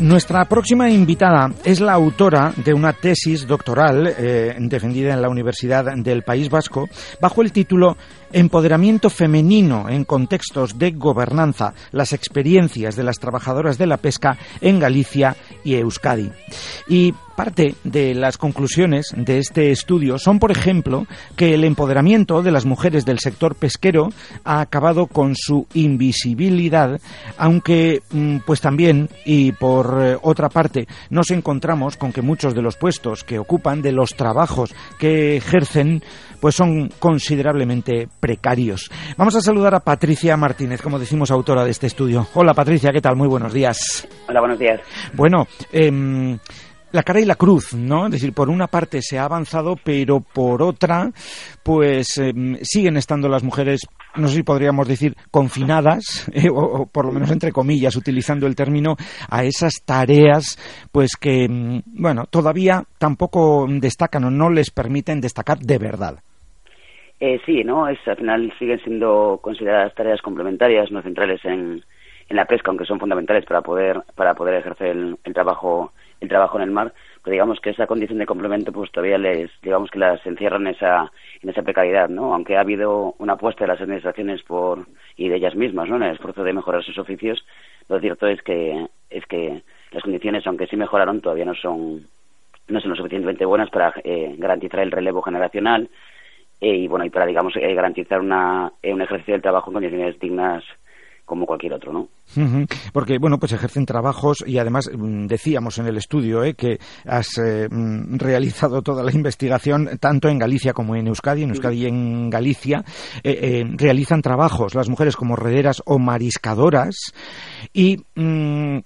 Nuestra próxima invitada es la autora de una tesis doctoral eh, defendida en la Universidad del País Vasco bajo el título Empoderamiento femenino en contextos de gobernanza, las experiencias de las trabajadoras de la pesca en Galicia y Euskadi. Y parte de las conclusiones de este estudio son, por ejemplo, que el empoderamiento de las mujeres del sector pesquero ha acabado con su invisibilidad, aunque mm, pues también y por eh, otra parte nos encontramos con que muchos de los puestos que ocupan, de los trabajos que ejercen, pues son considerablemente precarios. Vamos a saludar a Patricia Martínez, como decimos, autora de este estudio. Hola Patricia, ¿qué tal? Muy buenos días. Hola, buenos días. Bueno, em, la cara y la cruz, ¿no? Es decir, por una parte se ha avanzado, pero por otra, pues em, siguen estando las mujeres, no sé si podríamos decir, confinadas, eh, o, por lo menos entre comillas, utilizando el término, a esas tareas, pues que, em, bueno, todavía tampoco destacan o no les permiten destacar de verdad. Eh, sí, ¿no? Es, al final siguen siendo consideradas tareas complementarias, no centrales en, en la pesca, aunque son fundamentales para poder, para poder ejercer el, trabajo el trabajo en el mar, pero digamos que esa condición de complemento pues todavía les, digamos que las encierra en esa, en esa precariedad, ¿no? Aunque ha habido una apuesta de las administraciones por, y de ellas mismas, ¿no? En el esfuerzo de mejorar sus oficios, lo cierto es que, es que las condiciones, aunque sí mejoraron, todavía no son, no son lo suficientemente buenas para eh, garantizar el relevo generacional, eh, y bueno y para digamos eh, garantizar una, eh, un ejercicio del trabajo en condiciones dignas como cualquier otro, ¿no? Porque, bueno, pues ejercen trabajos y además mm, decíamos en el estudio que has mm, realizado toda la investigación tanto en Galicia como en Euskadi, en Euskadi y en Galicia, realizan trabajos las mujeres como rederas o mariscadoras y... Mm,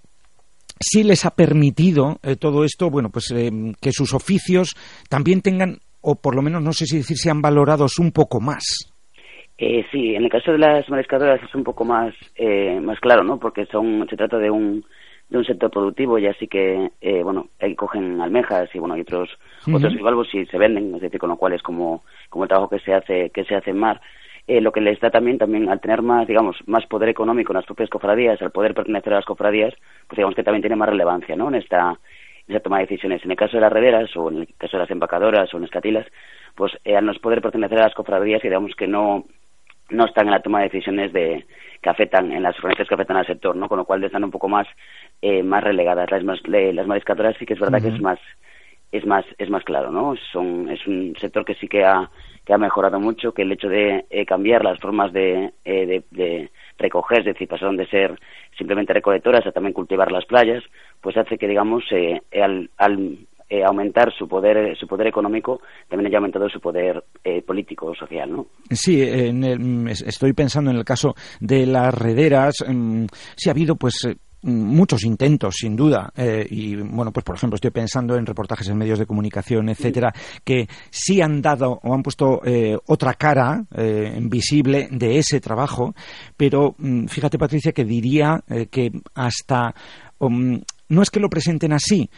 sí les ha permitido todo esto, bueno, pues que sus oficios también tengan o por lo menos no sé si decir si han valorados un poco más. Eh, sí, en el caso de las mariscadoras es un poco más eh, más claro, ¿no? Porque son se trata de un de un sector productivo y así que eh, bueno ahí cogen almejas y bueno y otros otros bivalvos y se venden, es decir, con lo cual es como como el trabajo que se hace que se hace en mar. Eh, lo que les da también, también al tener más, digamos, más poder económico en las propias cofradías, al poder pertenecer a las cofradías, pues digamos que también tiene más relevancia, ¿no? En esta, esa toma de decisiones. En el caso de las rederas o en el caso de las empacadoras o en las catilas, pues eh, al no poder pertenecer a las cofradías, digamos que no no están en la toma de decisiones de que afectan en las organizaciones que afectan al sector, ¿no? Con lo cual están un poco más eh, más relegadas. Las, más, las mariscadoras sí que es verdad que es más es más es más claro, ¿no? Son es un sector que sí que ha que ha mejorado mucho, que el hecho de eh, cambiar las formas de, de, de recoger, es decir, pasaron de ser simplemente recolectoras a también cultivar las playas, pues hace que, digamos, eh, al, al eh, aumentar su poder su poder económico también haya aumentado su poder eh, político o social no sí en estoy pensando en el caso de las rederas mm, sí ha habido pues muchos intentos, sin duda, eh, y bueno, pues por ejemplo estoy pensando en reportajes en medios de comunicación, etcétera, que sí han dado o han puesto eh, otra cara eh, visible de ese trabajo, pero mm, fíjate Patricia que diría que hasta um, no es que lo presenten así,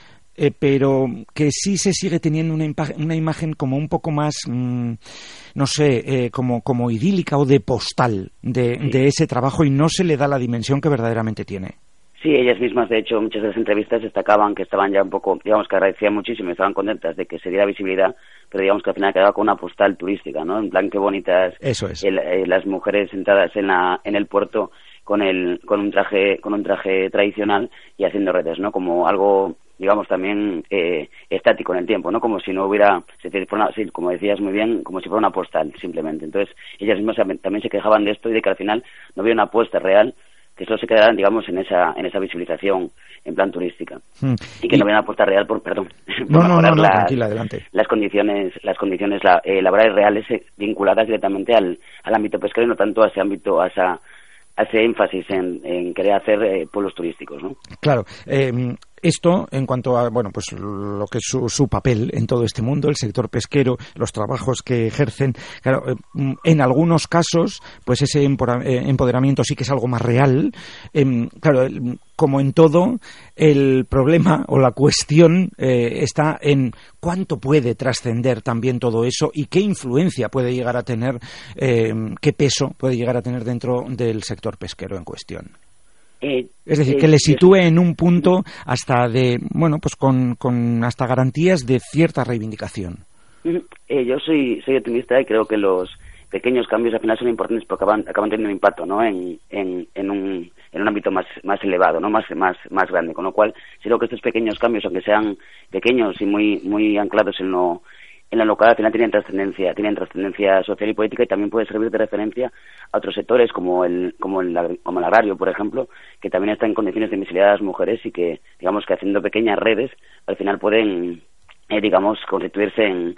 pero que sí se sigue teniendo una, una imagen como un poco más, mm, no sé, como, como idílica o de postal de, de, ese trabajo y no se le da la dimensión que verdaderamente tiene. Sí, ellas mismas, de hecho, muchas de las entrevistas destacaban que estaban ya un poco, digamos que agradecían muchísimo y estaban contentas de que se diera visibilidad, pero digamos que al final quedaba con una postal turística, ¿no? En plan, qué bonitas Eso es. Eh, las mujeres sentadas en, la, en el puerto con, el, con, un traje, con un traje tradicional y haciendo redes, ¿no? Como algo digamos también eh, estático en el tiempo, ¿no? Como si no hubiera, sí, como decías muy bien, como si fuera una postal simplemente. Entonces ellas mismas también se quejaban de esto y de que al final no había una apuesta real que solo se quedaran, digamos, en esa, en esa visualización en plan turística. Hmm. Y que no viene a apuesta real por, perdón, no, no, no, las, tranquila, adelante. las condiciones, las condiciones eh, laborales reales eh, vinculadas directamente al, al ámbito pesquero y no tanto a ese ámbito, a esa hace énfasis en, en querer hacer eh, pueblos turísticos, ¿no? Claro. Eh, esto, en cuanto a bueno, pues lo que es su, papel en todo este mundo, el sector pesquero, los trabajos que ejercen, claro, eh, en algunos casos, pues ese eh, empoderamiento sí que es algo más real. Em, claro, como en todo, el problema o la cuestión eh, está en cuánto puede trascender también todo eso y qué influencia puede llegar a tener, qué peso puede llegar a tener dentro del sector pesquero en cuestión. Eh, es decir, que le sitúe en un punto hasta de, bueno, pues con, con hasta garantías de cierta reivindicación. yo soy, soy optimista y creo que los pequeños cambios al final son importantes porque acaban, acaban teniendo un impacto ¿no? en, en, en, un, en un ámbito más, más elevado, ¿no? más, más, más grande. Con lo cual, creo que estos pequeños cambios, aunque sean pequeños y muy, muy anclados en lo, en la local al final tienen trascendencia, tienen trascendencia social y política y también puede servir de referencia a otros sectores como el, como el, como el agrario, por ejemplo, que también está en condiciones de invisibilidad a las mujeres y que, digamos que haciendo pequeñas redes, al final pueden, eh, digamos, constituirse en,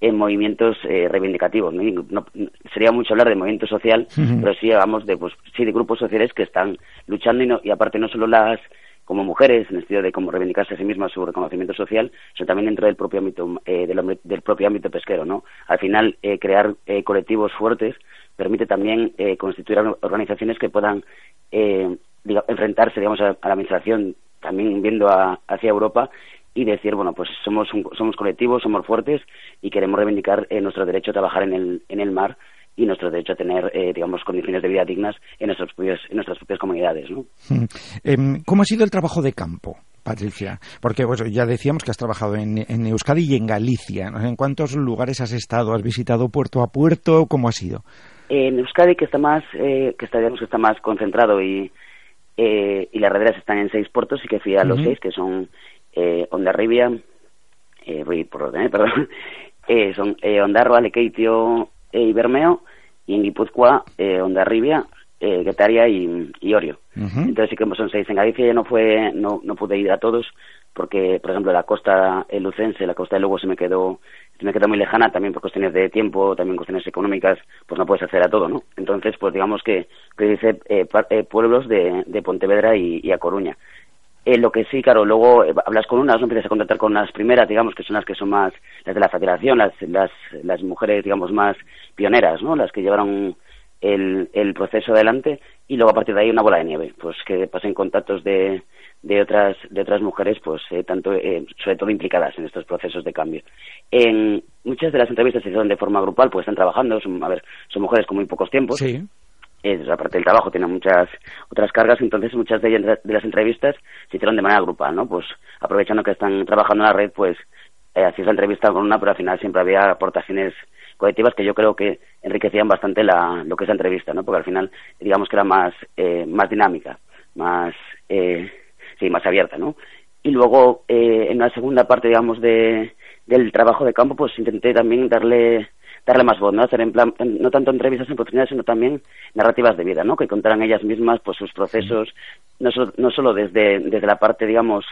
en movimientos eh, reivindicativos. ¿no? sería mucho hablar de movimiento social, pero sí hablamos de, pues, sí, de grupos sociales que están luchando y, no, y aparte no solo las como mujeres, en el sentido de cómo reivindicarse a sí mismas su reconocimiento social, sino también dentro del propio ámbito, eh, del, propio ámbito pesquero, ¿no? Al final, eh, crear eh, colectivos fuertes permite también constituir organizaciones que puedan enfrentarse, digamos, a, la administración, también viendo hacia Europa y decir, bueno, pues somos, somos colectivos, somos fuertes y queremos reivindicar nuestro derecho a trabajar en el, en el mar y nuestro derecho a tener, eh, digamos, condiciones de vida dignas en, nuestros en nuestras propias comunidades. ¿no? Hmm. Em, ¿Cómo ha sido el trabajo de campo? Patricia, porque bueno, ya decíamos que has trabajado en, Euskadi y en Galicia. ¿En cuántos lugares has estado? ¿Has visitado puerto a puerto? ¿Cómo ha sido? En Euskadi, que está más, eh, que está, que está más concentrado y, eh, y las rederas están en seis puertos, y que fui a los seis, que son eh, Ondarribia, eh, por perdón, son Ondarroa, Alekeitio y Bermeo, y en Guipúzcoa, eh, Ondarribia, eh, Guetaria y, y Orio. Entonces sí que son seis. En Galicia ya no fue, no, no pude ir a todos porque, por ejemplo, la costa lucense, la costa de Lugo se me quedó se me quedó muy lejana también por cuestiones de tiempo, también cuestiones económicas, pues no puedes hacer a todo, ¿no? Entonces, pues digamos que, que dice eh, eh, pueblos de, de Pontevedra y, y a Coruña. Eh, lo que sí, claro, luego eh, hablas con unas, no empiezas a contactar con las primeras, digamos, que son las que son más, las de la federación, las, las, las mujeres, digamos, más pioneras, ¿no? Las que llevaron el, el proceso adelante y luego a partir de ahí una bola de nieve, pues que pasen contactos de, de otras de otras mujeres, pues eh, tanto eh, sobre todo implicadas en estos procesos de cambio. En muchas de las entrevistas se hicieron de forma grupal, pues están trabajando, son, a ver, son mujeres con muy pocos tiempos. Sí es, aparte del trabajo, tiene muchas otras cargas, entonces muchas de, ellas, de las entrevistas se hicieron de manera grupal, ¿no? Pues aprovechando que están trabajando en la red, pues eh, hacías la entrevista con una, pero al final siempre había aportaciones colectivas que yo creo que enriquecían bastante la, lo que es la entrevista, ¿no? Porque al final, digamos que era más, eh, más dinámica, más, eh, sí, más abierta, ¿no? Y luego, eh, en la segunda parte, digamos, de, del trabajo de campo, pues intenté también darle darle más voz, ¿no? Hacer en plan, no tanto entrevistas en oportunidades, sino también narrativas de vida, ¿no? Que contaran ellas mismas, pues, sus procesos, no, solo, no solo desde, desde la parte, digamos,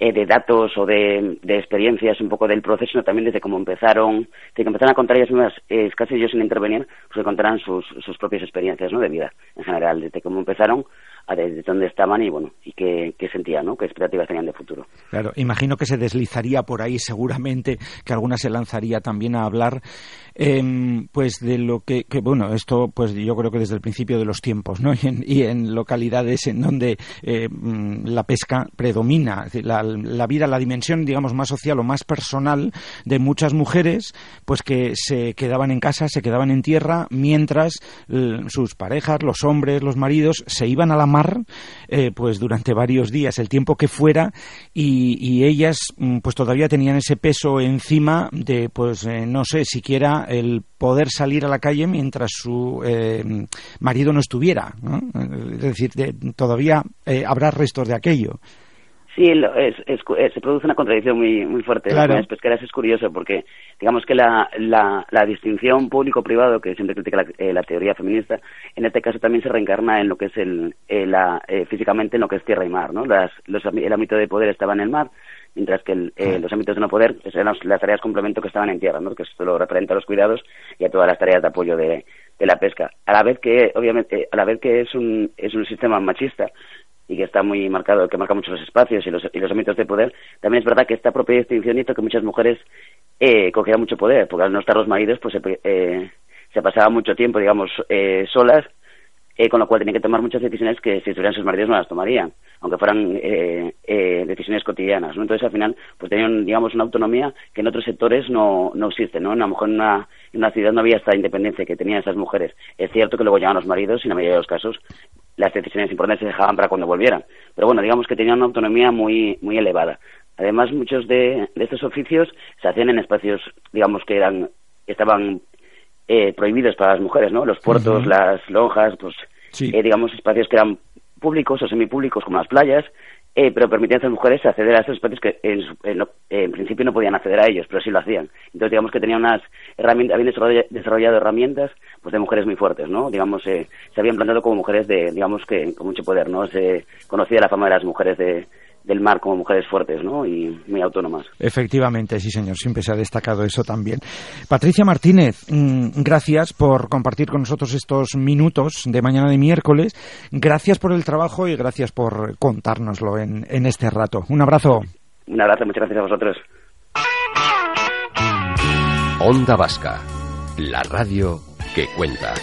eh, de datos o de, de, experiencias un poco del proceso, sino también desde cómo empezaron, desde que empezaron a contar ellas mismas, eh, casi ellos sin intervenir, pues que contarán sus, sus propias experiencias, ¿no? De vida, en general, desde cómo empezaron a desde dónde estaban y bueno y qué, qué sentían, ¿no? qué expectativas tenían de futuro. Claro, imagino que se deslizaría por ahí seguramente, que alguna se lanzaría también a hablar eh, pues de lo que, que, bueno, esto pues yo creo que desde el principio de los tiempos, ¿no? Y en, localidades en donde eh, la pesca predomina, la vida, la dimensión, digamos, más social o más personal de muchas mujeres, pues que se quedaban en casa, se quedaban en tierra, mientras sus parejas, los hombres, los maridos, se iban a la mar, eh, pues durante varios días, el tiempo que fuera, y, ellas, mm, pues todavía tenían ese peso encima de, pues, eh, no sé, siquiera el poder salir a la calle mientras su eh, marido no estuviera. Es decir, todavía eh, habrá restos de aquello. Sí, se produce una contradicción muy, muy fuerte. Claro. Las pesqueras es curioso porque, digamos que la, la, distinción público-privado, que siempre critica eh, la, teoría feminista, en este caso también se reencarna en lo que es el, la, físicamente en lo que es tierra y mar. ¿no? Las, el ámbito de poder estaba en el mar, mientras que eh, los ámbitos de no poder eran las, tareas complemento que estaban en tierra, ¿no? que esto lo referente a los cuidados y a todas las tareas de apoyo de, la pesca. A la vez que, obviamente, a la vez que es un, es un sistema machista y que está muy marcado, que marca mucho los espacios y los, y los ámbitos de poder, también es verdad que esta propia distinción hizo que muchas mujeres eh, cogieran mucho poder, porque al no estar los maridos, pues se, eh, se pasaba mucho tiempo, digamos, eh, solas eh, con lo cual tenía que tomar muchas decisiones que si estuvieran sus maridos no las tomarían, aunque fueran eh, eh, decisiones cotidianas, ¿no? Entonces al final pues tenían, digamos, una autonomía que en otros sectores no, no existe, ¿no? A lo mejor en una, ciudad no había esta independencia que tenían esas mujeres. Es cierto que luego llegaban los maridos y en la mayoría de los casos las decisiones importantes se dejaban para cuando volvieran. Pero bueno, digamos que tenían una autonomía muy, muy elevada. Además, muchos de, estos oficios se hacían en espacios, digamos, que eran estaban eh, prohibidos para las mujeres, ¿no? Los puertos, las lonjas, pues, eh, digamos, espacios que eran públicos o semipúblicos, como las playas, eh, pero permitían a las mujeres acceder a esos espacios que en, principio no podían acceder a ellos, pero sí lo hacían. Entonces, digamos que tenían unas herramientas, habían desarrollado, herramientas pues de mujeres muy fuertes, ¿no? Digamos, se habían plantado como mujeres de, digamos que con mucho poder, ¿no? Se conocía la fama de las mujeres de, del mar como mujeres fuertes ¿no? y muy autónomas. Efectivamente, sí señor, siempre se ha destacado eso también. Patricia Martínez, mm, gracias por compartir con nosotros estos minutos de mañana de miércoles, gracias por el trabajo y gracias por contárnoslo en, en este rato. Un abrazo. Un abrazo, muchas gracias a vosotros. Onda Vasca, la radio que cuenta.